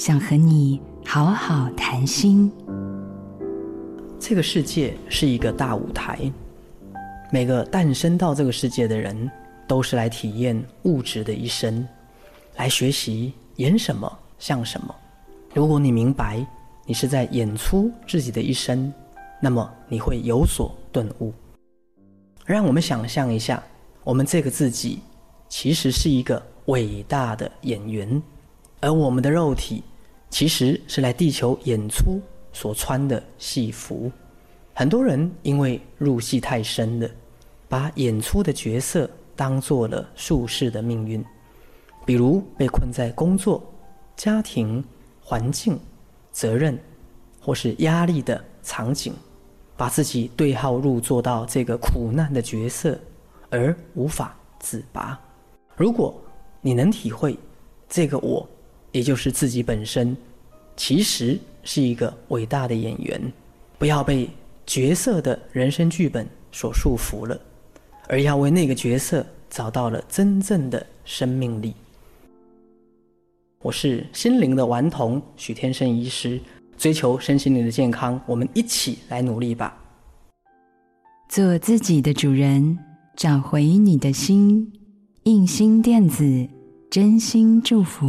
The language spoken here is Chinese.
想和你好好谈心。这个世界是一个大舞台，每个诞生到这个世界的人，都是来体验物质的一生，来学习演什么像什么。如果你明白你是在演出自己的一生，那么你会有所顿悟。让我们想象一下，我们这个自己其实是一个伟大的演员，而我们的肉体其实是来地球演出所穿的戏服。很多人因为入戏太深了，把演出的角色当做了术士的命运，比如被困在工作、家庭、环境、责任或是压力的场景。把自己对号入座到这个苦难的角色，而无法自拔。如果你能体会这个我，也就是自己本身，其实是一个伟大的演员，不要被角色的人生剧本所束缚了，而要为那个角色找到了真正的生命力。我是心灵的顽童许天生医师。追求身心灵的健康，我们一起来努力吧。做自己的主人，找回你的心。印心电子，真心祝福。